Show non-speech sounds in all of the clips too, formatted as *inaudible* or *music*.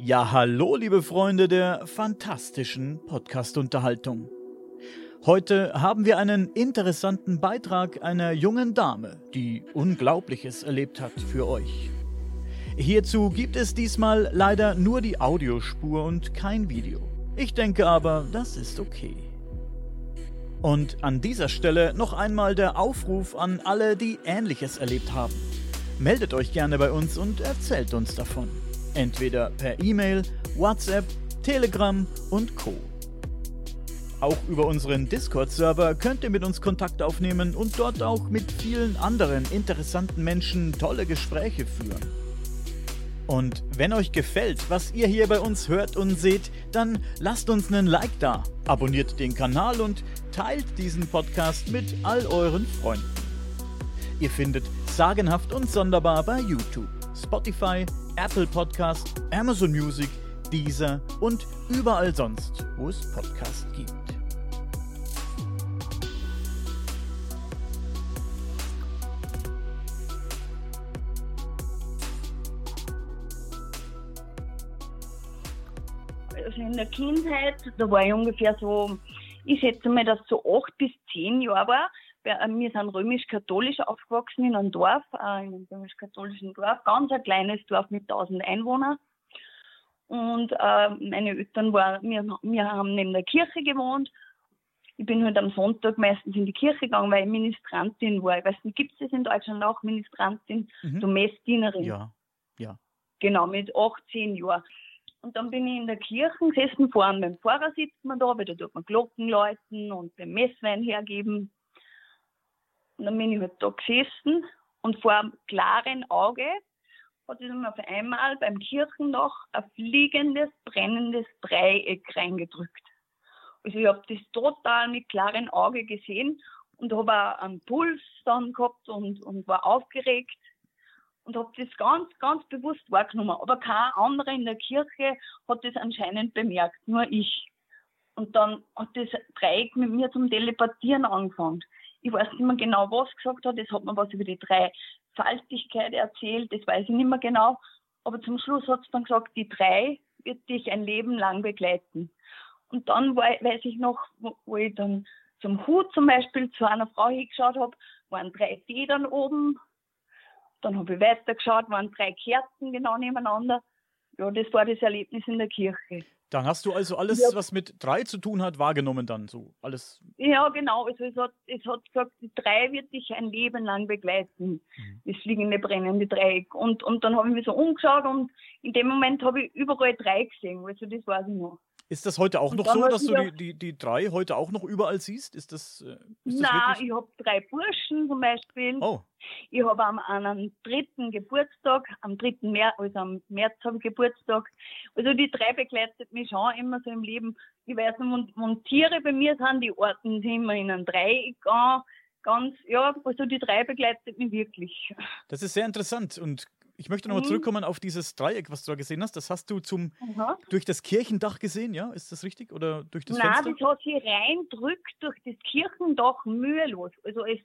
Ja, hallo, liebe Freunde der fantastischen Podcast-Unterhaltung. Heute haben wir einen interessanten Beitrag einer jungen Dame, die Unglaubliches erlebt hat für euch. Hierzu gibt es diesmal leider nur die Audiospur und kein Video. Ich denke aber, das ist okay. Und an dieser Stelle noch einmal der Aufruf an alle, die Ähnliches erlebt haben. Meldet euch gerne bei uns und erzählt uns davon. Entweder per E-Mail, WhatsApp, Telegram und Co. Auch über unseren Discord-Server könnt ihr mit uns Kontakt aufnehmen und dort auch mit vielen anderen interessanten Menschen tolle Gespräche führen. Und wenn euch gefällt, was ihr hier bei uns hört und seht, dann lasst uns einen Like da, abonniert den Kanal und teilt diesen Podcast mit all euren Freunden. Ihr findet Sagenhaft und Sonderbar bei YouTube, Spotify, Apple Podcast, Amazon Music, Deezer und überall sonst, wo es Podcasts gibt. Also in der Kindheit, da war ich ungefähr so, ich schätze mal, dass so acht bis zehn Jahre war. Wir sind römisch-katholisch aufgewachsen in einem Dorf, äh, in einem römisch-katholischen Dorf, ganz ein kleines Dorf mit 1000 Einwohnern. Und äh, meine Eltern waren, wir, wir haben neben der Kirche gewohnt. Ich bin halt am Sonntag meistens in die Kirche gegangen, weil ich Ministrantin war. Ich weiß nicht, gibt es das in Deutschland auch, Ministrantin, Mhm. so Messdienerin? Ja, ja. Genau, mit 18 Jahren. Und dann bin ich in der Kirche gesessen, vorne beim Pfarrer sitzt man da, weil da tut man Glocken läuten und den Messwein hergeben. Und dann bin ich halt da gesessen und vor einem klaren Auge hat mir auf einmal beim Kirchendach ein fliegendes, brennendes Dreieck reingedrückt. Also ich habe das total mit klaren Auge gesehen und habe auch einen Puls dann gehabt und, und war aufgeregt und habe das ganz, ganz bewusst wahrgenommen. Aber kein anderer in der Kirche hat das anscheinend bemerkt, nur ich. Und dann hat das Dreieck mit mir zum Telepathieren angefangen. Ich weiß nicht mehr genau, was gesagt hat. Es hat mir was über die Dreifaltigkeit erzählt, das weiß ich nicht mehr genau. Aber zum Schluss hat es dann gesagt, die drei wird dich ein Leben lang begleiten. Und dann wei- weiß ich noch, wo, wo ich dann zum Hut zum Beispiel zu einer Frau hingeschaut habe, waren drei Federn oben, dann habe ich weitergeschaut, waren drei Kerzen genau nebeneinander. Ja, das war das Erlebnis in der Kirche. Dann hast du also alles, Ja. was mit drei zu tun hat, wahrgenommen dann so. Alles. Ja, genau. Also es hat, es hat gesagt, die drei wird dich ein Leben lang begleiten. Mhm. Das fliegende, brennende Dreieck. Und, und dann habe ich mich so umgeschaut und in dem Moment habe ich überall drei gesehen. Also das weiß ich noch. Ist das heute auch Und noch so, hat dass du die, die, die drei heute auch noch überall siehst? Ist das, äh, ist das Nein, ich habe drei Burschen zum Beispiel. Oh, Ich habe am einen dritten Geburtstag, am 3. März, also am März habe ich Geburtstag. Also die drei begleitet mich schon immer so im Leben. Ich weiß nicht, und, Tiere bei mir sind, die orten sich immer in einem Dreieck an. Ganz, ja, also die drei begleitet mich wirklich. das ist sehr interessant. Und ich möchte nochmal Mhm. zurückkommen auf dieses Dreieck, was du da gesehen hast. Das hast du zum Aha. durch das Kirchendach gesehen, ja? Ist das richtig? Oder durch das Nein, Fenster? das hat sich reindrückt durch das Kirchendach mühelos. Also es,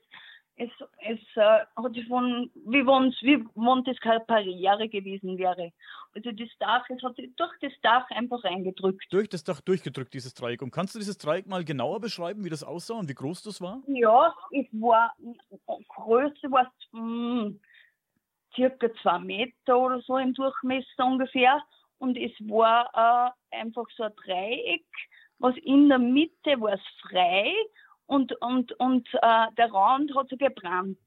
es, es äh, hat sich von, wie wenn das keine Barriere gewesen wäre. Also das Dach, es hat sich durch das Dach einfach reingedrückt. Durch das Dach durchgedrückt, dieses Dreieck. Und kannst du dieses Dreieck mal genauer beschreiben, wie das aussah und wie groß das war? Ja, es war, Größe war mm, circa zwei Meter oder so im Durchmesser ungefähr. Und es war äh, einfach so ein Dreieck, was in der Mitte war es frei und, und, und äh, der Rand hat so gebrannt.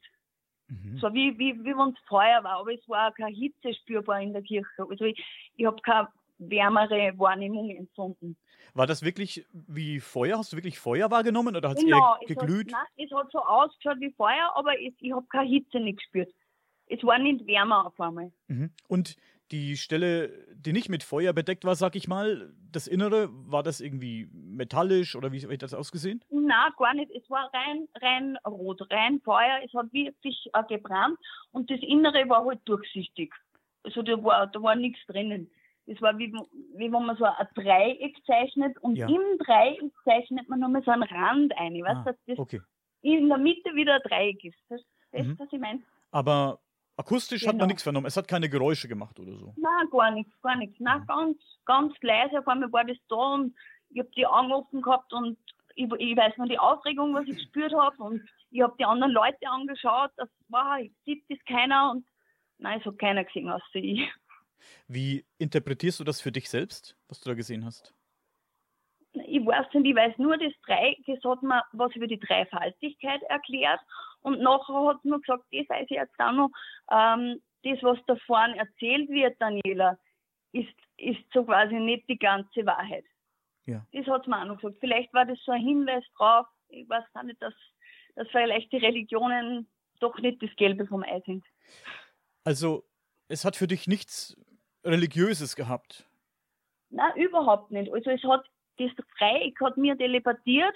Mhm. So wie, wie, wie wenn es Feuer war, aber es war auch keine Hitze spürbar in der Kirche. Also ich, ich habe keine wärmere Wahrnehmung empfunden. War das wirklich wie Feuer? Hast du wirklich Feuer wahrgenommen oder hat es Genau, eher es hat, geglüht? nein, es hat so ausgeschaut wie Feuer, aber es, ich habe keine Hitze nicht gespürt. Es war nicht wärmer auf einmal. Mhm. Und die Stelle, die nicht mit Feuer bedeckt war, sag ich mal, das Innere, war das irgendwie metallisch oder wie hat das ausgesehen? Nein, gar nicht. Es war rein, rein rot, rein Feuer. Es hat wirklich äh, gebrannt und das Innere war halt durchsichtig. Also da war, da war nichts drinnen. Es war wie, wie wenn man so ein Dreieck zeichnet und Ja. im Dreieck zeichnet man nochmal so einen Rand ein. Weißt Ah, dass das okay. in der Mitte wieder ein Dreieck ist. Das, das Mhm. was ich meine. Aber akustisch genau. hat man genau. nichts vernommen. Es hat keine Geräusche gemacht oder so. Nein, gar nichts, gar nichts. Nein, mhm. ganz, ganz leise. Auf einmal war das da und ich habe die Augen offen gehabt und ich, ich weiß noch die Aufregung, was ich gespürt habe und ich habe die anderen Leute angeschaut. Das war, sieht das keiner und nein, es hat keiner gesehen außer ich. Wie interpretierst du das für dich selbst, was du da gesehen hast? Ich weiß nicht, ich weiß nur, das Dreieck, das hat mir was über die Dreifaltigkeit erklärt und nachher hat mir gesagt, das weiß ich jetzt auch noch, ähm, das, was da vorne erzählt wird, Daniela, ist, ist so quasi nicht die ganze Wahrheit. Ja. Das hat es mir auch noch gesagt. Vielleicht war das so ein Hinweis drauf, ich weiß gar nicht, dass, dass vielleicht die Religionen doch nicht das Gelbe vom Ei sind. Also, es hat für dich nichts Religiöses gehabt? Nein, überhaupt nicht. Also, es hat, das Dreieck hat mir telepathiert,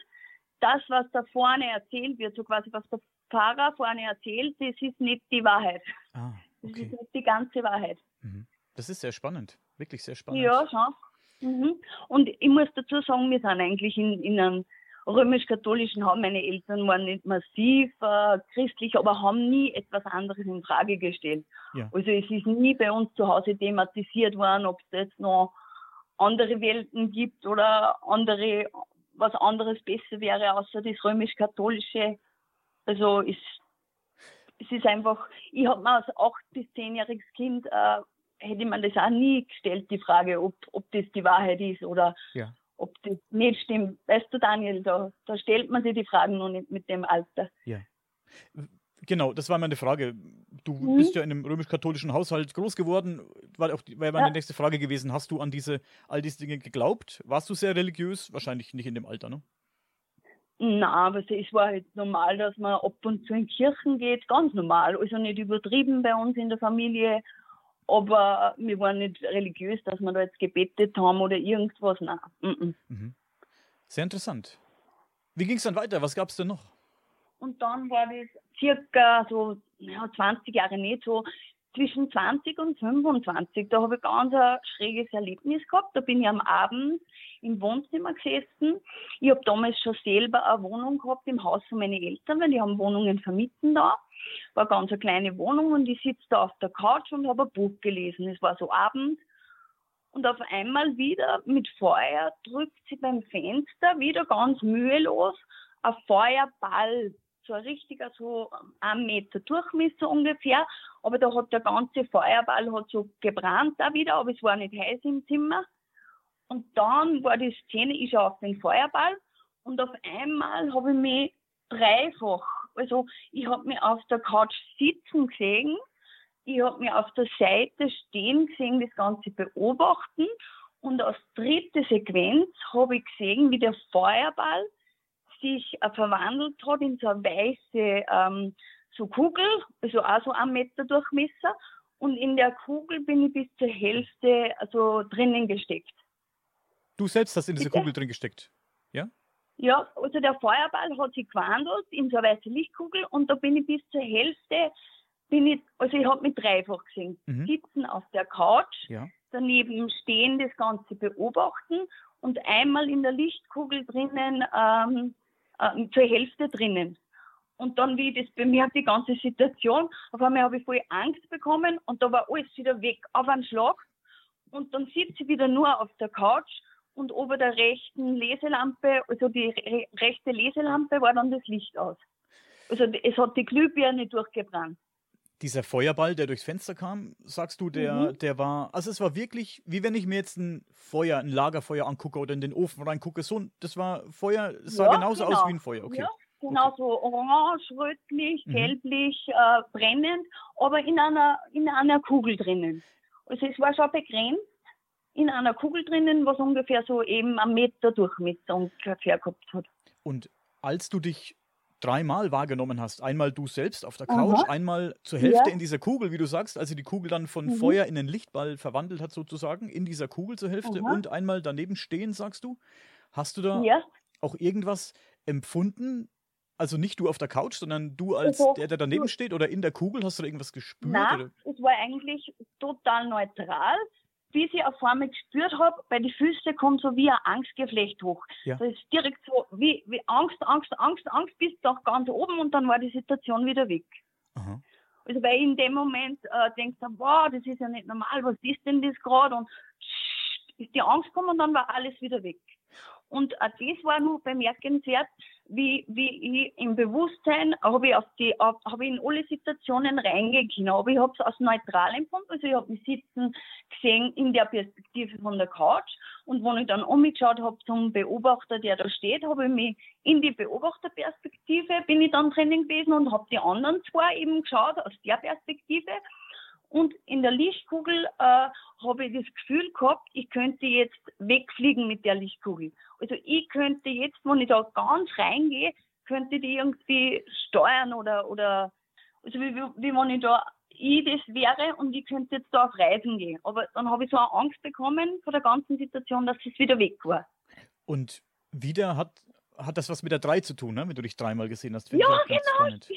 das, was da vorne erzählt wird, so quasi, was der Pfarrer vorne erzählt, das ist nicht die Wahrheit. Ah, okay. Das ist nicht die ganze Wahrheit. Mhm. Das ist sehr spannend, wirklich sehr spannend. Ja, schon. Mhm. Und ich muss dazu sagen, wir sind eigentlich in, in einem römisch-katholischen Haus. Meine Eltern waren nicht massiv äh, christlich, aber haben nie etwas anderes in Frage gestellt. Ja. Also es ist nie bei uns zu Hause thematisiert worden, ob es jetzt noch andere Welten gibt oder andere, was anderes besser wäre, außer das römisch-katholische. Also es, es ist einfach, ich habe mir als acht- bis zehnjähriges Kind äh, hätte man das auch nie gestellt, die Frage, ob, ob das die Wahrheit ist oder ja. ob das nicht stimmt. Weißt du, Daniel, da, da stellt man sich die Fragen noch nicht mit dem Alter. Ja. Genau, das war meine Frage. Du mhm. bist ja in einem römisch-katholischen Haushalt groß geworden. War auch wäre meine ja. nächste Frage gewesen. Hast du an diese all diese Dinge geglaubt? Warst du sehr religiös? Wahrscheinlich nicht in dem Alter, ne? Na, aber es war halt normal, dass man ab und zu in Kirchen geht, ganz normal. Also nicht übertrieben bei uns in der Familie aber wir waren nicht religiös, dass wir da jetzt gebetet haben oder irgendwas. Nein. Mhm. Sehr interessant. Wie ging es dann weiter? Was gab es denn noch? Und dann war das circa so ja, 20 Jahre nicht so, zwischen 20 und 25. Da habe ich ganz ein schräges Erlebnis gehabt. Da bin ich am Abend im Wohnzimmer gesessen. Ich habe damals schon selber eine Wohnung gehabt im Haus von meinen Eltern, weil die haben Wohnungen vermieten da war ganz eine kleine Wohnung und ich sitze da auf der Couch und habe ein Buch gelesen. Es war so Abend. Und auf einmal wieder mit Feuer drückt sie beim Fenster wieder ganz mühelos ein Feuerball. So ein richtiger, so ein Meter Durchmesser ungefähr. Aber da hat der ganze Feuerball hat so gebrannt da wieder, aber es war nicht heiß im Zimmer. Und dann war die Szene, ich schaue auf den Feuerball und auf einmal habe ich mich dreifach also ich habe mich auf der Couch sitzen gesehen, ich habe mich auf der Seite stehen gesehen, das Ganze beobachten und als dritte Sequenz habe ich gesehen, wie der Feuerball sich äh, verwandelt hat in so eine weiße ähm, so Kugel, also auch so ein Meter Durchmesser. Und in der Kugel bin ich bis zur Hälfte also drinnen gesteckt. Du selbst hast in diese Bitte? Kugel drin gesteckt, ja? Ja, also der Feuerball hat sich gewandelt in so eine weiße Lichtkugel und da bin ich bis zur Hälfte, bin ich, also ich habe mich dreifach gesehen. Mhm. Sitzen auf der Couch, ja. daneben stehen, das Ganze beobachten und einmal in der Lichtkugel drinnen, ähm, äh, zur Hälfte drinnen. Und dann, wie ich das bemerkt, die ganze Situation, auf einmal habe ich voll Angst bekommen und da war alles wieder weg auf einen Schlag. Und dann sitze ich wieder nur auf der Couch und ober der rechten Leselampe, also die re rechte Leselampe, war dann das Licht aus. Also es hat die Glühbirne durchgebrannt. Dieser Feuerball, der durchs Fenster kam, sagst du, der, mhm. der war, also es war wirklich, wie wenn ich mir jetzt ein Feuer, ein Lagerfeuer angucke oder in den Ofen reingucke, so, das war Feuer, es sah ja, genauso genau. aus wie ein Feuer, okay. Ja, genau okay. so orange, rötlich, mhm. gelblich, äh, brennend, aber in einer, in einer Kugel drinnen. Also es war schon begrenzt in einer Kugel drinnen, was ungefähr so eben am Meter Durchmesser ungefähr gehabt hat. Und als du dich dreimal wahrgenommen hast, einmal du selbst auf der Couch, Aha. einmal zur Hälfte ja. in dieser Kugel, wie du sagst, also die Kugel dann von mhm. Feuer in den Lichtball verwandelt hat sozusagen, in dieser Kugel zur Hälfte Aha. und einmal daneben stehen, sagst du, hast du da ja. auch irgendwas empfunden? Also nicht du auf der Couch, sondern du als also, der, der daneben steht oder in der Kugel, hast du da irgendwas gespürt? Nein, es war eigentlich total neutral bis ich auf einmal gespürt habe, bei den Füßen kommt so wie ein Angstgeflecht hoch. Ja. Das ist direkt so wie, wie Angst, Angst, Angst, Angst bis doch ganz oben und dann war die Situation wieder weg. Aha. Also weil in dem Moment äh, denkst du, wow, das ist ja nicht normal, was ist denn das gerade? Und ist die Angst gekommen und dann war alles wieder weg. Und äh, das war nur bemerkenswert, wie, wie ich im Bewusstsein habe ich auf die, auf, habe ich in alle Situationen reingehen können. Aber ich habe es als neutral empfunden. Also ich habe mich sitzen gesehen in der Perspektive von der Couch. Und wenn ich dann umgeschaut habe zum Beobachter, der da steht, habe ich mich in die Beobachterperspektive, bin ich dann drinnen gewesen und habe die anderen zwei eben geschaut aus der Perspektive. Und in der Lichtkugel äh, habe ich das Gefühl gehabt, ich könnte jetzt wegfliegen mit der Lichtkugel. Also ich könnte jetzt, wenn ich da ganz reingehe, könnte die irgendwie steuern oder, oder also wie, wie, wie wenn ich da ich das wäre und ich könnte jetzt da auf Reisen gehen. Aber dann habe ich so eine Angst bekommen vor der ganzen Situation, dass es wieder weg war. Und wieder hat, hat das was mit der 3 zu tun, ne? wenn du dich dreimal gesehen hast. Ja, genau, stimmt.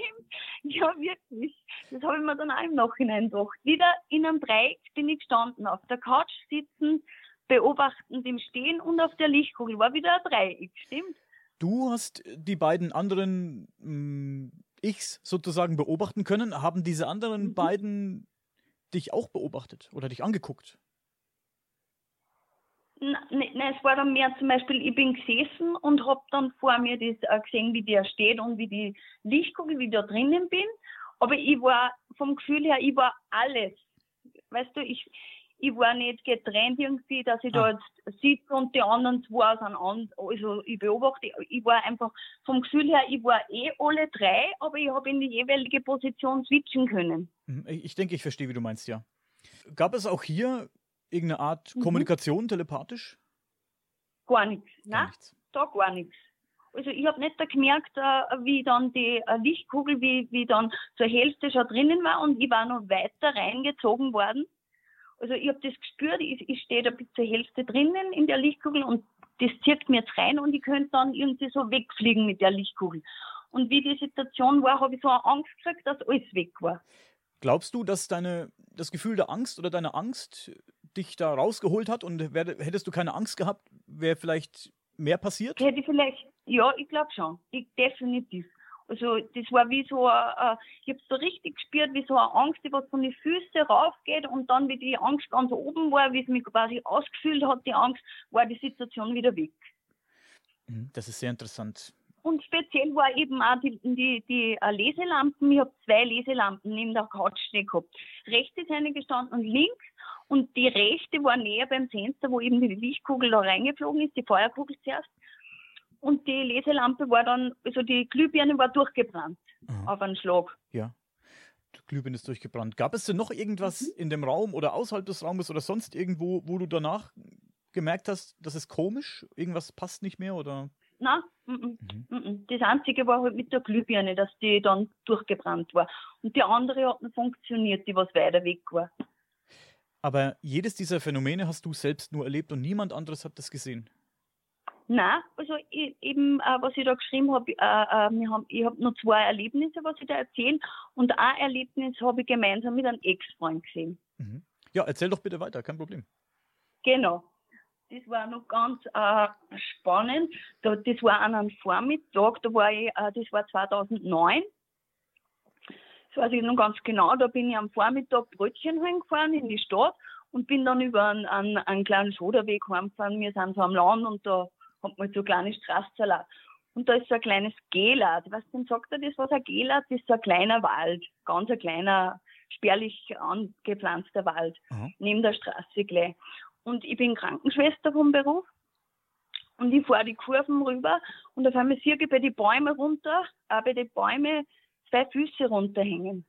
Ja, wirklich. Das habe ich mir dann auch im Nachhinein gedacht. Wieder in einem Dreieck bin ich gestanden, auf der Couch sitzen, beobachtend im Stehen und auf der Lichtkugel. War wieder ein Dreieck, stimmt? Du hast die beiden anderen mh, hm, Ichs sozusagen beobachten können. Haben diese anderen mhm. beiden dich auch beobachtet oder dich angeguckt? Nein, nein, es war dann mehr zum Beispiel, ich bin gesessen und habe dann vor mir das äh, gesehen, wie der steht und wie die Lichtkugel, wie ich da drinnen bin. Aber ich war vom Gefühl her, ich war alles. Weißt du, ich, ich war nicht getrennt irgendwie, dass ich ah. da jetzt sitze und die anderen zwei sind an, also ich beobachte, ich war einfach vom Gefühl her, ich war eh alle drei, aber ich habe in die jeweilige Position switchen können. Mhm, ich denke, ich verstehe, wie du meinst, ja. Gab es auch hier irgendeine Art mhm. Kommunikation telepathisch? Gar nichts, gar nichts. da gar nichts. Also ich habe nicht da gemerkt, äh, wie dann die äh, Lichtkugel, wie, wie dann zur Hälfte schon drinnen war und ich war noch weiter reingezogen worden. Also ich habe das gespürt, ich, ich stehe da bis zur Hälfte drinnen in der Lichtkugel und das zirkt mir jetzt rein und ich könnte dann irgendwie so wegfliegen mit der Lichtkugel. Und wie die Situation war, habe ich so eine Angst gekriegt, dass alles weg war. Glaubst du, dass deine, das Gefühl der Angst oder deine Angst dich da rausgeholt hat und wär, hättest du keine Angst gehabt, wäre vielleicht mehr passiert? Hätte ich vielleicht, ja, ich glaube schon. Ich, definitiv. Also das war wie so, äh, ich habe so richtig gespürt, wie so eine Angst, die was von den Füßen raufgeht und dann, wie die Angst ganz oben war, wie es mich quasi ausgefühlt hat, die Angst, war die Situation wieder weg. Mhm, das ist sehr interessant. Und speziell war eben auch die, die, die uh, Leselampen. Ich habe zwei Leselampen neben der Couch stehen gehabt. Rechts ist eine gestanden und links. Und die rechte war näher beim Fenster, wo eben die Lichtkugel da reingeflogen ist, die Feuerkugel zuerst. Und die Leselampe war dann, also die Glühbirne war durchgebrannt Aha. auf einen Schlag. Ja. Die Glühbirne ist durchgebrannt. Gab es denn noch irgendwas mhm. in dem Raum oder außerhalb des Raumes oder sonst irgendwo, wo du danach gemerkt hast, das ist komisch? Irgendwas passt nicht mehr oder? Nein, m -m, mhm. das Einzige war halt mit der Glühbirne, dass die dann durchgebrannt war. Und die andere hat funktioniert, die was weiter weg war. Aber jedes dieser Phänomene hast du selbst nur erlebt und niemand anderes hat das gesehen? Nein, also ich, eben, äh, was ich da geschrieben habe, äh, äh, hab, ich habe nur zwei Erlebnisse, was ich da erzähle. Und ein Erlebnis habe ich gemeinsam mit einem Ex-Freund gesehen. Mhm. Ja, erzähl doch bitte weiter, kein Problem. Genau. Das war noch ganz äh, spannend. Da, das war an einem Vormittag, da war ich, äh, das war 2009. Das weiß ich noch ganz genau. Da bin ich am Vormittag Brötchen heimgefahren in die Stadt und bin dann über einen, einen, einen kleinen Schoderweg heimgefahren. Wir sind so am Land und da hat man so eine kleine Straßensalat. Und da ist so ein kleines Gelat. Was denn sagt er das, was ein Gelat ist? So ein kleiner Wald, ganz ein kleiner, spärlich angepflanzter Wald, mhm. neben der Straße gleich. Und ich bin Krankenschwester vom Beruf. Und ich fahre die Kurven rüber und auf einmal sehe ich bei den Bäumen runter, auch bei den Bäumen zwei Füße runterhängen.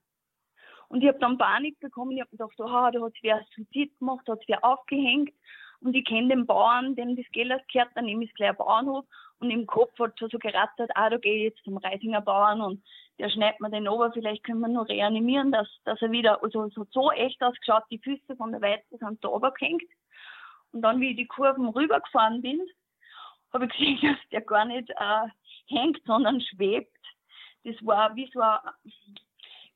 Und ich habe dann Panik bekommen. Ich habe gedacht, oh, da hat wer Suizid gemacht, da hat wer aufgehängt. Und ich kenne den Bauern, dem das Geld gehört, dann nehme ich gleich einen Bauernhof. Und im Kopf hat schon so gerattert, ah, da gehe ich jetzt zum Reisinger Bauern und der schneidet mir den ober, vielleicht können wir nur reanimieren, dass, dass er wieder, also es hat so echt ausgeschaut, die Füße von der Weite sind da runtergehängt. Und dann, wie ich die Kurven rübergefahren bin, habe ich gesehen, *laughs* dass der gar nicht äh, hängt, sondern schwebt. Das war wie so eine,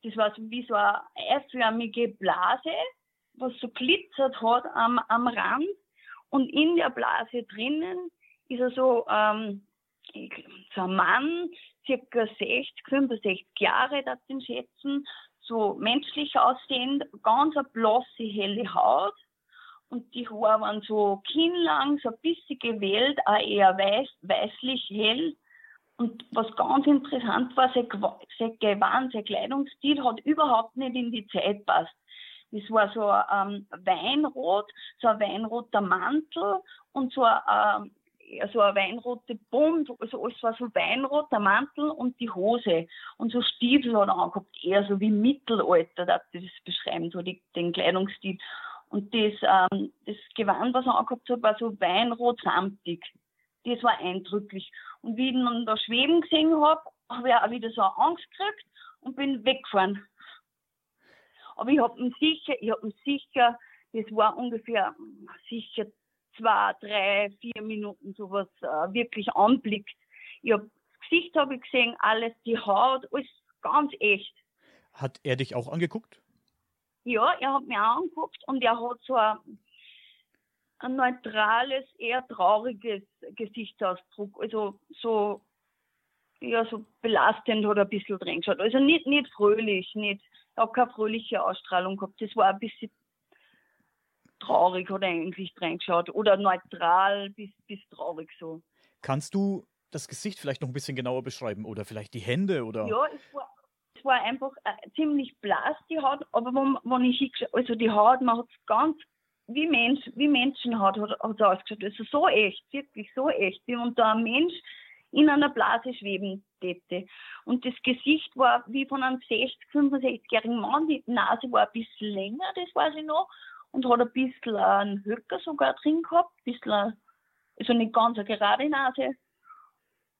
das war wie so eine eiförmige Blase, was so glitzert hat am, am Rand. Und in der Blase drinnen ist er so, ähm, so ein Mann, circa 60, 65 Jahre, das den schätzen, so menschlich aussehend, ganz eine blasse, helle Haut und die Haare waren so kinnlang, so ein bisschen gewellt, auch eher weiß, weißlich hell. Und was ganz interessant war, sein, Gewand, sein Kleidungsstil hat überhaupt nicht in die Zeit passt. Das war so ein ähm, Weinrot, so ein weinroter Mantel und so ein, ähm, so ein weinrote Bund, also alles war so weinrot, der Mantel und die Hose. Und so Stiefel hat er angehabt, eher so wie Mittelalter, das beschreiben, so die, den Kleidungsstil. Und das, ähm, das Gewand, was er angehabt hat, war so weinrot-samtig. Das war eindrücklich. Und wie ich ihn da schweben gesehen habe, habe ich auch wieder so Angst gekriegt und bin weggefahren. Aber ich habe ihn sicher, ich habe ihn sicher, das war ungefähr sicher zwei, drei, vier Minuten sowas äh, wirklich anblickt. Ich hab, das Gesicht habe ich gesehen, alles, die Haut, alles ganz echt. Hat er dich auch angeguckt? Ja, er hat mich auch angeguckt und er hat so ein, ein neutrales, eher trauriges Gesichtsausdruck. Also so, ja, so belastend oder ein bisschen drin geschaut. Also nicht, nicht fröhlich, nicht, hat keine fröhliche Ausstrahlung gehabt. Das war ein bisschen traurig hat er eigentlich reingeschaut oder neutral bis, bis traurig so. Kannst du das Gesicht vielleicht noch ein bisschen genauer beschreiben oder vielleicht die Hände oder? Ja, es war, es war einfach äh, ziemlich blass die Haut, aber wenn, wenn ich also die Haut, man hat es ganz wie Mensch, wie Menschenhaut hat, hat es ausgeschaut. Also so echt, wirklich so echt, wie unter ein Mensch in einer Blase schweben täte. Und das Gesicht war wie von einem 60, 65-jährigen Mann, die Nase war ein bisschen länger, das weiß ich noch, und hat ein bisschen einen Höcker sogar drin gehabt, ein bisschen, also nicht ganz eine gerade Nase.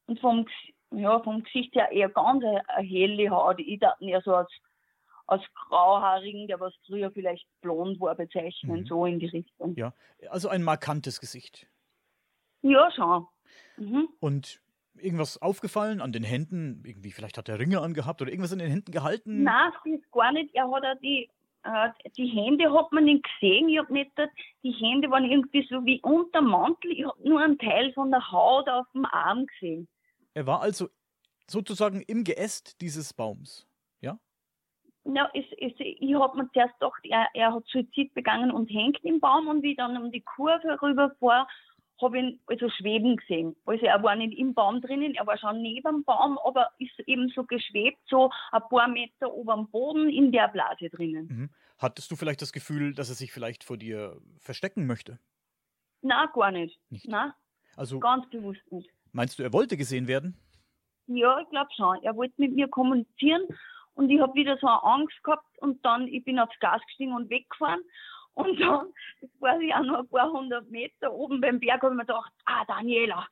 Und vom, ja, vom Gesicht her eher ganz eine, eine helle Haut. Ich dachte eher so als, als grauhaarigen, der was früher vielleicht blond war, bezeichnen, mhm. so in die Richtung. Ja, also ein markantes Gesicht. Ja, schon. Mhm. Und irgendwas aufgefallen an den Händen? Irgendwie, vielleicht hat er Ringe angehabt oder irgendwas in den Händen gehalten? Nein, das ist gar nicht. Er hat auch die, äh, die Hände hat man nicht gesehen. Ich habe nicht, die Hände waren irgendwie so wie unter Mantel. Ich habe nur einen Teil von der Haut auf dem Arm gesehen. Er war also sozusagen im Geäst dieses Baums, Ja, es, es, ich habe mir zuerst gedacht, er, er hat Suizid begangen und hängt im Baum und wie ich dann um die Kurve rüberfahre, habe ich ihn also schweben gesehen. Also er war nicht im Baum drinnen, er war schon neben dem Baum, aber ist eben so geschwebt, so ein paar Meter ober dem Boden in der Blase drinnen. Mhm. Hattest du vielleicht das Gefühl, dass er sich vielleicht vor dir verstecken möchte? Na, gar nicht. nicht. Na, also ganz bewusst nicht. Meinst du, er wollte gesehen werden? Ja, ich glaube schon. Er wollte mit mir kommunizieren und ich habe wieder so eine Angst gehabt und dann, ich bin aufs Gas gestiegen und weggefahren und dann, das war ja nur ein paar hundert Meter oben beim Berg, habe ich mir gedacht, ah, Daniela,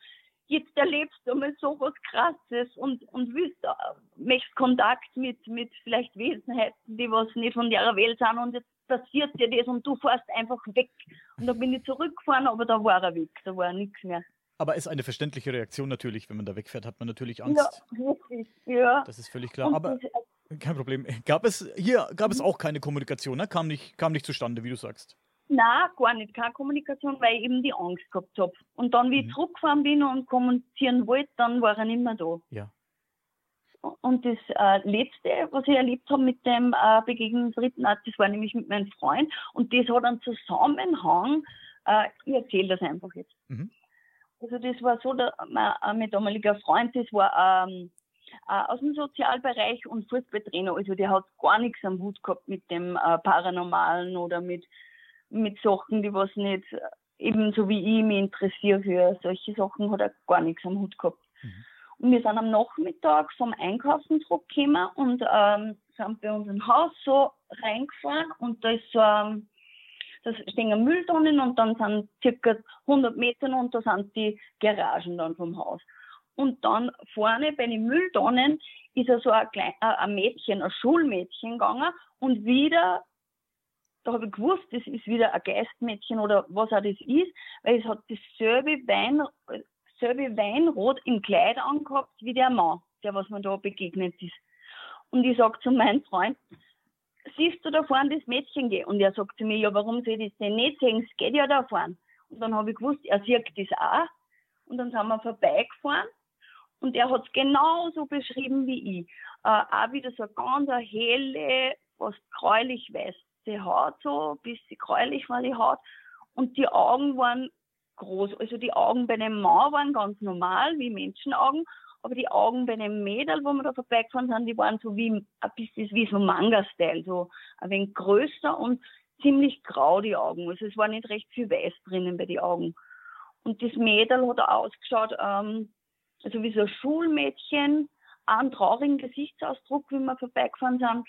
jetzt erlebst du mal so was Krasses und, und willst, äh, möchtest Kontakt mit, mit vielleicht Wesenheiten, die was nicht von der Welt sind und jetzt passiert dir das und du fährst einfach weg. Und dann bin ich zurückgefahren, aber da war er weg, da war nichts mehr. Aber ist eine verständliche Reaktion natürlich, wenn man da wegfährt, hat man natürlich Angst. Ja, wirklich, ja. Das ist völlig klar. Und aber das, kein Problem. Gab es hier gab es auch keine Kommunikation, ne? Kam nicht, kam nicht zustande, wie du sagst. Na, gar nicht, keine Kommunikation, weil ich eben die Angst gehabt habe. Und dann, wie mhm. ich zurückgefahren bin und kommunizieren wollte, dann war er nicht mehr da. Ja. Und das äh, Letzte, was ich erlebt habe mit dem äh, Begegnen dritten Art, das war nämlich mit meinem Freund. Und das hat einen Zusammenhang, äh, ich erzähle das einfach jetzt. Mhm. Also das war so, der, mein, äh, mein damaliger Freund, das war ähm, äh, aus dem Sozialbereich und Fußballtrainer. Also der hat gar nichts am Hut gehabt mit dem äh, Paranormalen oder mit, mit Sachen, die was nicht äh, ebenso wie ich mich interessiere für solche Sachen, hat er gar nichts am Hut gehabt. Mhm. Und wir sind am Nachmittag vom Einkaufen zurückgekommen und ähm, sind bei unserem Haus so reingefahren und da ist so ähm, da stehen Mülltonnen und dann sind circa 100 Meter und da sind die Garagen dann vom Haus. Und dann vorne bei den Mülltonnen ist ja so ein, Klein, äh, ein Mädchen, ein Schulmädchen gegangen und wieder, da habe ich gewusst, das ist wieder ein Geistmädchen oder was auch das ist, weil es hat dasselbe, Wein, dasselbe Weinrot im Kleid angehabt wie der Mann, der was mir da begegnet ist. Und ich sage zu meinem Freund, siehst du da vorne das Mädchen gehen? Und er sagt zu mir, ja, warum soll ich das denn nicht sehen? Es geht ja da vorne. Und dann habe ich gewusst, er sieht das auch. Und dann sind wir vorbeigefahren und er hat es genauso beschrieben wie ich. Äh, auch wieder so eine ganz helle, fast gräulich weiße Haut, so ein bisschen gräulich war die Haut. Und die Augen waren groß. Also die Augen bei dem Mann waren ganz normal, wie Menschenaugen. Aber die Augen bei dem Mädel, wo wir da vorbeigefahren sind, die waren so wie ein bisschen wie so Manga-Style, so ein wenig größer und ziemlich grau, die Augen. Also es war nicht recht viel weiß drinnen bei den Augen. Und das Mädel hat auch ausgeschaut, ähm, also wie so ein Schulmädchen, einen traurigen Gesichtsausdruck, wie wir vorbeigefahren sind.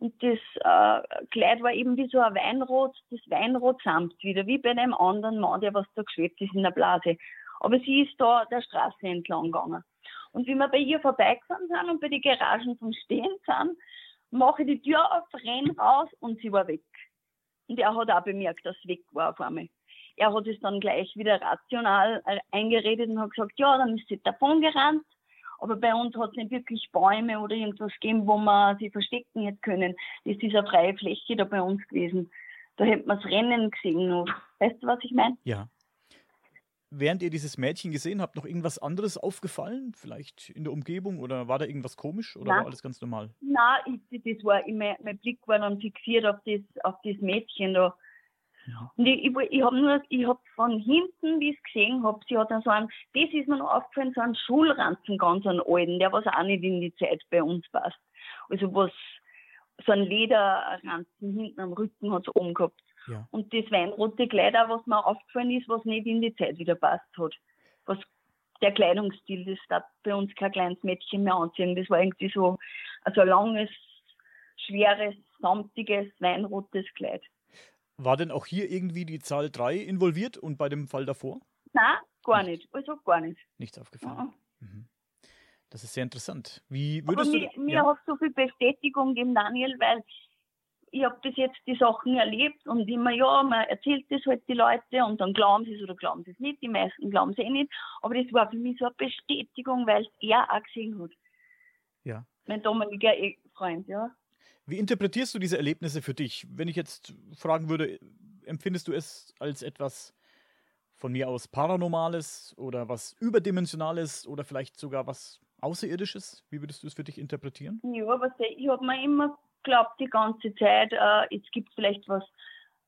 Und das äh, Kleid war eben wie so ein Weinrot, das Weinrot samt wieder, wie bei einem anderen Mann, der was da geschwebt ist in der Blase. Aber sie ist da der Straße entlang gegangen. Und wie wir bei ihr vorbeigefahren sind und bei den Garagen zum Stehen sind, mache ich die Tür auf, renn raus und sie war weg. Und er hat auch bemerkt, dass sie weg war auf einmal. Er hat es dann gleich wieder rational äh, eingeredet und hat gesagt, ja, dann ist sie davon gerannt aber bei uns hat es nicht wirklich Bäume oder irgendwas gegeben, wo man sie verstecken hätte können. Das ist eine freie Fläche da bei uns gewesen. Da hätte man das Rennen gesehen. Noch. Weißt du, was ich meine? Ja. Während ihr dieses Mädchen gesehen habt, noch irgendwas anderes aufgefallen? Vielleicht in der Umgebung oder war da irgendwas komisch oder Nein. war alles ganz normal? Nein, das war, mein, mein Blick war dann fixiert auf das, auf das Mädchen da. Ja. Und ich, ich, ich habe nur, ich habe von hinten, wie ich es gesehen habe, sie hat dann so einen, das ist mir noch aufgefallen, so einen Schulranzen, ganz einen alten, der was auch nicht in die Zeit bei uns passt. Also was, so ein Lederranzen hinten am Rücken hat es oben gehabt. Ja. Und das weinrote Kleid auch, was mir aufgefallen ist, was nicht in die Zeit wieder passt hat. Was der Kleidungsstil, das darf bei uns kein kleines Mädchen mehr anziehen. Das war irgendwie so also ein langes, schweres, samtiges, weinrotes Kleid. War denn auch hier irgendwie die Zahl 3 involviert und bei dem Fall davor? Nein, gar nicht. nicht. Also gar nicht. Nichts aufgefallen. Mhm. Das ist sehr interessant. Wie würdest Aber mir, du. Mir ja? hat so viel Bestätigung gegeben, Daniel, weil ich habe das jetzt die Sachen erlebt und immer, ja, man erzählt das halt die Leute und dann glauben sie es oder glauben sie es nicht. Die meisten glauben es eh nicht. Aber das war für mich so eine Bestätigung, weil es er auch gesehen hat. Ja. Mein damaliger Freund, ja. Wie interpretierst du diese Erlebnisse für dich? Wenn ich jetzt fragen würde, empfindest du es als etwas von mir aus Paranormales oder was Überdimensionales oder vielleicht sogar was Außerirdisches? Wie würdest du es für dich interpretieren? Ja, was ich, habe mir immer geglaubt die ganze Zeit, äh, es gibt vielleicht was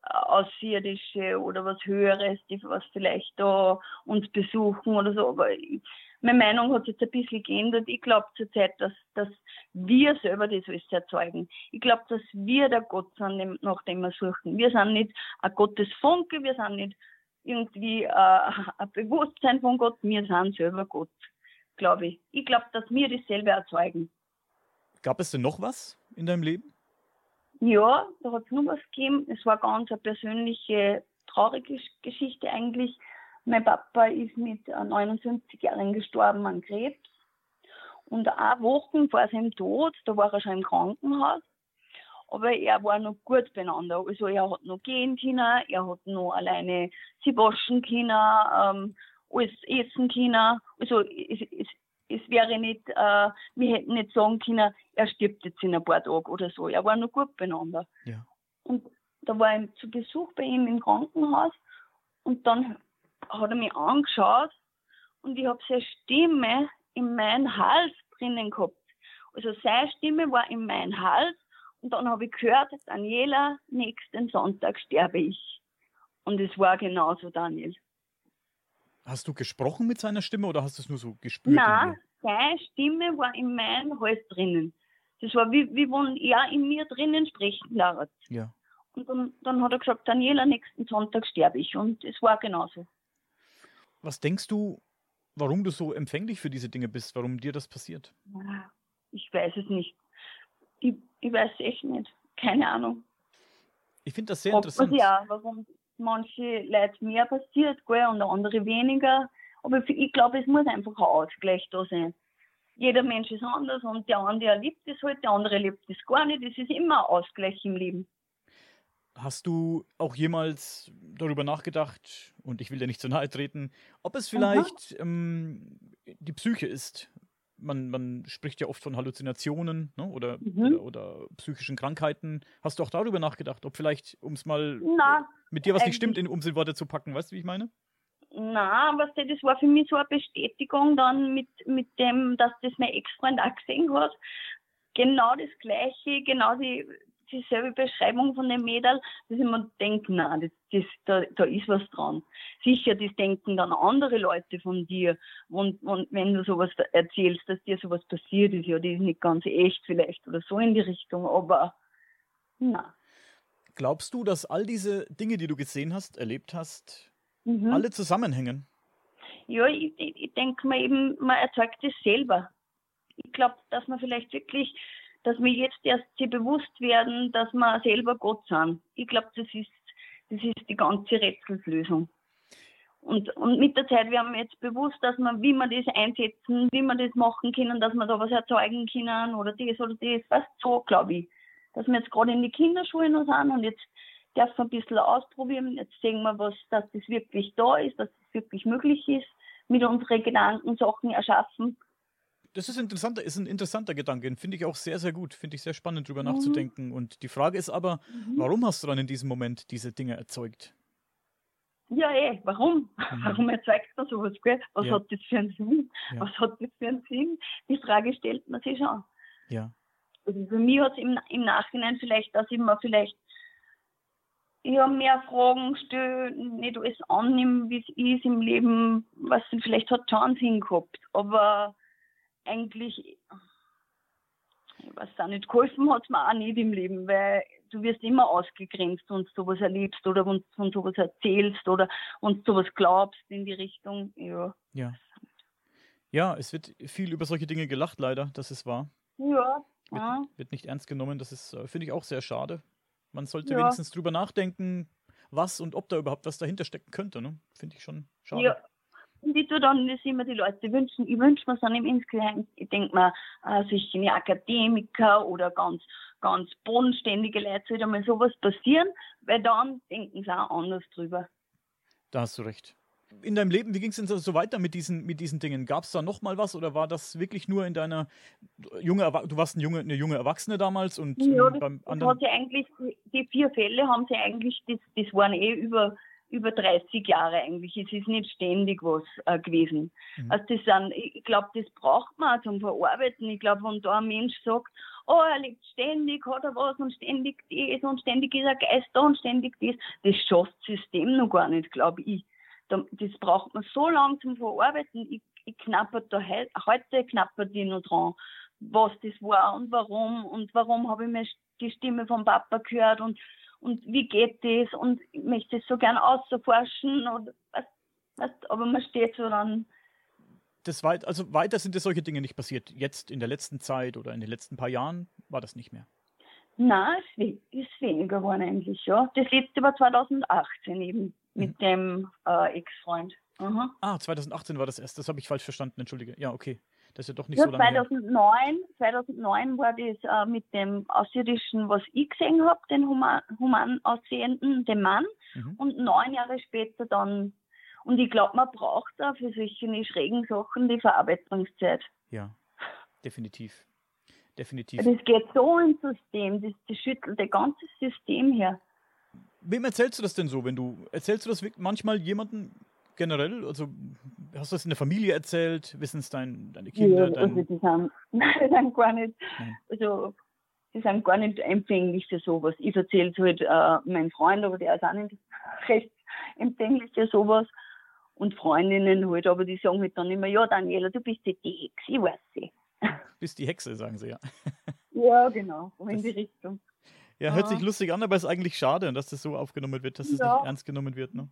äh, Außerirdische oder was Höheres, die was vielleicht da uns besuchen oder so. Aber ich, meine Meinung hat sich jetzt ein bisschen geändert. Ich glaube zurzeit, dass, dass wir selber das alles erzeugen. Ich glaube, dass wir der Gott sind, nach dem wir suchen. Wir sind nicht ein Gottesfunke, wir sind nicht irgendwie äh, *laughs* ein Bewusstsein von Gott, wir sind selber Gott, glaube ich. Ich glaube, dass wir dasselbe erzeugen. Gab es denn noch was in deinem Leben? Ja, da hat es noch was gegeben. Es war ganz eine persönliche, traurige Geschichte eigentlich. Mein Papa ist mit 59 Jahren gestorben an Krebs. Und auch Wochen vor seinem Tod, da war er schon im Krankenhaus, aber er war noch gut beieinander. Also er hat noch gehen können, er hat noch alleine sie waschen können, ähm, alles essen können. Also es, es, es wäre nicht, äh, wir hätten nicht sagen können, er stirbt jetzt in ein paar Tagen oder so. Er war noch gut beieinander. Ja. Und da war ich zu Besuch bei ihm im Krankenhaus und dann hat er mich angeschaut und ich habe seine Stimme in meinen Hals drinnen gehabt. Also seine Stimme war in meinen Hals und dann habe ich gehört, Daniela, nächsten Sonntag sterbe ich. Und es war genauso, Daniel. Hast du gesprochen mit seiner Stimme oder hast du es nur so gespürt? Nein, seine Stimme war in meinem Hals drinnen. Das war wie, wie wenn er in mir drinnen sprechen darf. Ja. Und dann, dann hat er gesagt, Daniela, nächsten Sonntag sterbe ich. Und es war genauso. Was denkst du, warum du so empfänglich für diese Dinge bist, warum dir das passiert? Ich weiß es nicht. Ich, ich weiß es echt nicht. Keine Ahnung. Ich finde das sehr Ob interessant. Ja, warum manche Leute mehr passiert gell, und andere weniger. Aber ich glaube, es muss einfach ein Ausgleich da sein. Jeder Mensch ist anders und der andere liebt es halt, der andere liebt es gar nicht. Es ist immer ein Ausgleich im Leben. Hast du auch jemals darüber nachgedacht, und ich will dir nicht zu nahe treten, ob es vielleicht ähm, die Psyche ist? Man, man, spricht ja oft von Halluzinationen ne? oder, mhm. oder, oder, psychischen Krankheiten. Hast du auch darüber nachgedacht, ob vielleicht, um es mal Na, mit dir was nicht stimmt, in Umsinnworte zu packen, weißt du, wie ich meine? Na, was das war für mich so eine Bestätigung dann mit, mit dem, dass das mein Ex-Freund auch gesehen hat. Genau das Gleiche, genau die, dieselbe Beschreibung von dem Mädel, dass ich mir denke, nein, das, das, da, da ist was dran. Sicher, das denken dann andere Leute von dir. Und, und wenn du sowas erzählst, dass dir sowas passiert ist, ja, das ist nicht ganz echt vielleicht oder so in die Richtung, aber na. Glaubst du, dass all diese Dinge, die du gesehen hast, erlebt hast, mhm. alle zusammenhängen? Ja, ich, ich denke mir eben, man erzeugt es selber. Ich glaube, dass man vielleicht wirklich, dass wir jetzt erst sich bewusst werden, dass wir selber Gott sind. Ich glaube, das ist, das ist die ganze Rätselslösung. Und, und mit der Zeit werden wir jetzt bewusst, dass wir, wie wir das einsetzen, wie wir das machen können, dass wir da was erzeugen können oder das oder das. Fast so, glaube ich. Dass wir jetzt gerade in die Kinderschuhe noch sind und jetzt dürfen wir ein bisschen ausprobieren. Jetzt sehen wir, was, dass das wirklich da ist, dass das wirklich möglich ist mit unseren Gedanken Sachen erschaffen. Das ist, interessanter, ist ein interessanter Gedanke, finde ich auch sehr, sehr gut, finde ich sehr spannend, darüber mhm. nachzudenken. Und die Frage ist aber, mhm. warum hast du dann in diesem Moment diese Dinge erzeugt? Ja, eh, warum? Mhm. Warum erzeugt man sowas? Gell? Was ja. hat das für einen Sinn? Ja. Was hat das für einen Sinn? Die Frage stellt man sich schon. Ja. Also für mich hat es im, im Nachhinein vielleicht, dass ich mir vielleicht ja, mehr Fragen stellen, nicht alles annehmen, wie es ist im Leben, was vielleicht hat schon Sinn gehabt. Aber eigentlich, ich weiß auch nicht, geholfen hat es mir auch nicht im Leben, weil du wirst immer ausgegrenzt, wenn du sowas erlebst oder wenn du sowas erzählst oder wenn du sowas glaubst in die Richtung. Ja. Ja. Ja, es wird viel über solche Dinge gelacht, leider, das ist wahr. Ja. Wird, ja. wird nicht ernst genommen, das ist, äh, finde ich, auch sehr schade. Man sollte ja. wenigstens drüber nachdenken, was und ob da überhaupt was dahinter stecken könnte. Ne? Finde ich schon schade. Ja. Und ich tue dann das immer die Leute wünschen. Ich wünsche mir es dann im Insgeheim. Ich denke mir, äh, solche Akademiker oder ganz, ganz bodenständige Leute sollte mal sowas passieren, weil dann denken sie auch anders drüber. Da hast du recht in deinem Leben, wie ging es denn so weiter mit diesen, mit diesen Dingen? Gab es da noch mal was oder war das wirklich nur in deiner junge, du warst eine junge, eine junge Erwachsene damals und ja, ähm, beim das, anderen? Hat eigentlich, die vier Fälle haben sie eigentlich, das, das waren eh über, über 30 Jahre eigentlich. Es ist nicht ständig was äh, gewesen. Mhm. Also das sind, ich glaube, das braucht man auch zum Verarbeiten. Ich glaube, wenn da ein Mensch sagt, oh, er lebt ständig, hat er was und ständig das und ständig ist er Geist da und ständig das, das schafft das System noch gar nicht, glaube ich das braucht man so lange zum Verarbeiten. Ich, ich knapper da he heute knappert ich noch dran, was das war und warum und warum habe ich mir die Stimme vom Papa gehört und, und wie geht das und ich möchte es so gern ausforschen und was, was, aber man steht so dann. Das weit, also weiter sind es solche Dinge nicht passiert. Jetzt in der letzten Zeit oder in den letzten paar Jahren war das nicht mehr. Nein, es ist weniger geworden eigentlich, ja. Das letzte war 2018 eben mit mhm. dem äh, Ex-Freund. Mhm. Ah, 2018 war das erst. Das habe ich falsch verstanden, entschuldige. Ja, okay. Das ist ja doch nicht ja, so lange 2009, her. 2009 war das äh, mit dem Außerirdischen, was ich gesehen habe, den human, human aussehenden, dem Mann. Mhm. Und neun Jahre später dann. Und ich glaube, man braucht da für solche schrägen Sachen die Verarbeitungszeit. Ja, definitiv. Definitiv. Das geht so ins System, das, das schüttelt das ganze System her. Wem erzählst du das denn so, wenn du erzählst du das manchmal jemandem generell? Also hast du das in der Familie erzählt? Wissen es dein, deine Kinder? Ja, dein... also die sind, *laughs* die sind gar nicht, also die sind gar nicht empfänglich für sowas. Ich erzähle es halt äh, meinem Freund, aber der ist auch nicht *laughs* recht empfänglich für sowas. Und Freundinnen halt, aber die sagen halt dann immer, ja Daniela, du bist die Hexe, ich weiß sie. Bist die Hexe, sagen sie ja. *laughs* ja, genau, so in die Richtung. Ja, hört sich lustig an, aber ist eigentlich schade, dass das so aufgenommen wird, dass es ja. nicht ernst genommen wird. Ne?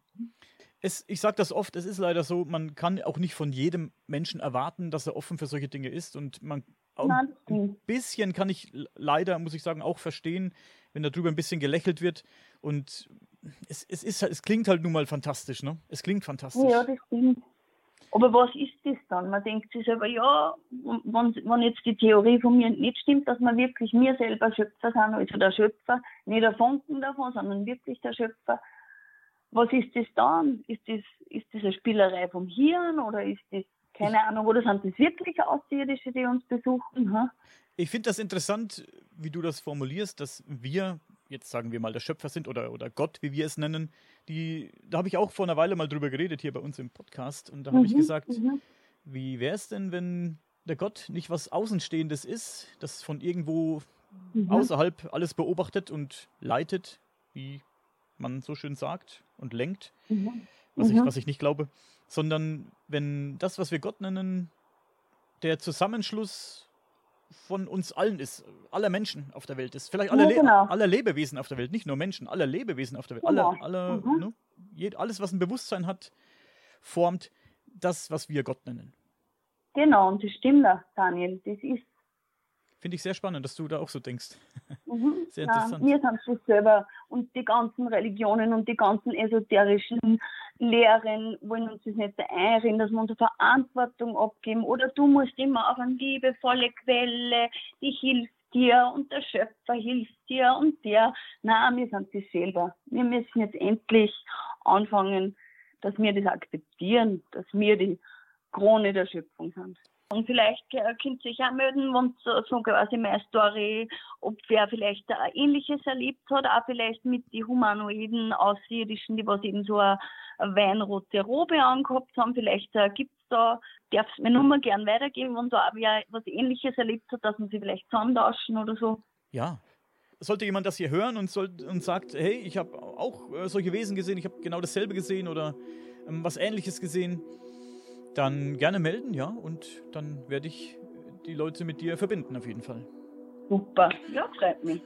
Es, ich sage das oft, es ist leider so, man kann auch nicht von jedem Menschen erwarten, dass er offen für solche Dinge ist. Und man Nein. ein bisschen kann ich leider, muss ich sagen, auch verstehen, wenn darüber ein bisschen gelächelt wird. Und es, es, ist, es klingt halt nun mal fantastisch, ne? Es klingt fantastisch. Ja, das stimmt. Aber was ist das dann? Man denkt sich selber, ja, wenn, wenn jetzt die Theorie von mir nicht stimmt, dass wir wirklich mir selber Schöpfer sind, also der Schöpfer, nicht der Funken davon, sondern wirklich der Schöpfer, was ist das dann? Ist das, ist das eine Spielerei vom Hirn oder ist das, keine Ahnung, oder sind das wirklich Außerirdische, die uns besuchen? Ha? Ich finde das interessant, wie du das formulierst, dass wir jetzt sagen wir mal der Schöpfer sind oder, oder Gott, wie wir es nennen, die, da habe ich auch vor einer Weile mal drüber geredet hier bei uns im Podcast und da habe mhm, ich gesagt, mhm. wie wäre es denn, wenn der Gott nicht was Außenstehendes ist, das von irgendwo mhm. außerhalb alles beobachtet und leitet, wie man so schön sagt, und lenkt, mhm. was, ich, mhm. was ich nicht glaube, sondern wenn das, was wir Gott nennen, der Zusammenschluss von uns allen ist, aller Menschen auf der Welt ist, vielleicht aller, ja, genau. Le aller Lebewesen auf der Welt, nicht nur Menschen, aller Lebewesen auf der Welt, genau. alle, alle, mhm. ne, alles, was ein Bewusstsein hat, formt das, was wir Gott nennen. Genau, und das stimmt Daniel. Das ist. Finde ich sehr spannend, dass du da auch so denkst. Mhm. *laughs* Sehr interessant. Ja, wir sind es selber und die ganzen Religionen und die ganzen esoterischen Lehren wollen uns das nicht einreden, dass wir unsere Verantwortung abgeben oder du musst immer auf eine liebevolle Quelle, die hilft dir und der Schöpfer hilft dir und der. Nein, wir sind das selber. Wir müssen jetzt endlich anfangen, dass wir das akzeptieren, dass wir die Krone der Schöpfung sind. Und vielleicht äh, könnt ihr sich auch melden, wenn so, so quasi meine Story, ob wer vielleicht ähnliches erlebt hat, auch vielleicht mit den humanoiden Außerirdischen, die was eben so eine weinrote Robe angehabt haben. Vielleicht äh, gibt es da, darf es mir Nummer gern weitergeben, wenn da auch wer was ähnliches erlebt hat, dass man sie vielleicht zusammentauschen oder so. Ja, sollte jemand das hier hören und, soll, und sagt, hey, ich habe auch äh, solche Wesen gesehen, ich habe genau dasselbe gesehen oder ähm, was ähnliches gesehen, dann gerne melden, ja, und dann werde ich die Leute mit dir verbinden auf jeden Fall. Super, ja, freut mich.